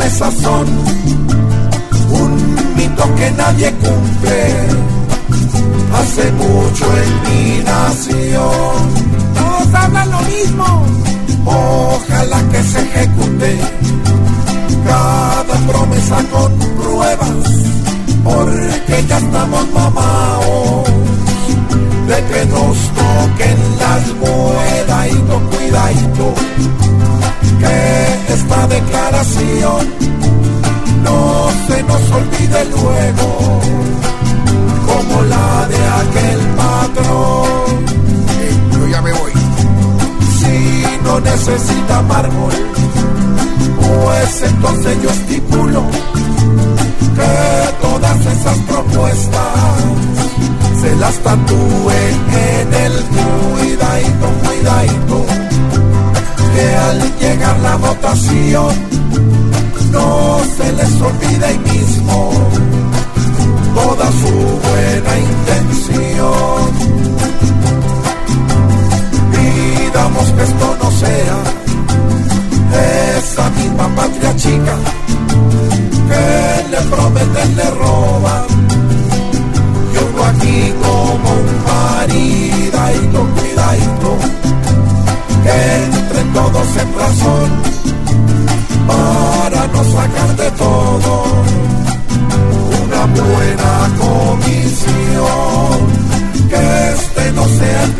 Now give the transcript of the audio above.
promesas son un mito que nadie cumple. Hace mucho en mi nación. Todos hablan lo mismo. Ojalá que se ejecute cada promesa con pruebas, porque ya estamos mamados de que nos toquen las bolas. No se nos olvide luego, como la de aquel patrón. yo ya me voy. Si no necesita mármol, pues entonces yo estipulo que todas esas propuestas se las tatúen en el cuidadito, cuidadito, que al llegar la votación se les olvide ahí mismo toda su buena intención. Pidamos que esto no sea esa misma patria chica que le prometen, le roban. Yo uno aquí como un maridadito, cuidadito, que entre todos en razón podemos sacar de todo una buena comisión. Que este no sea el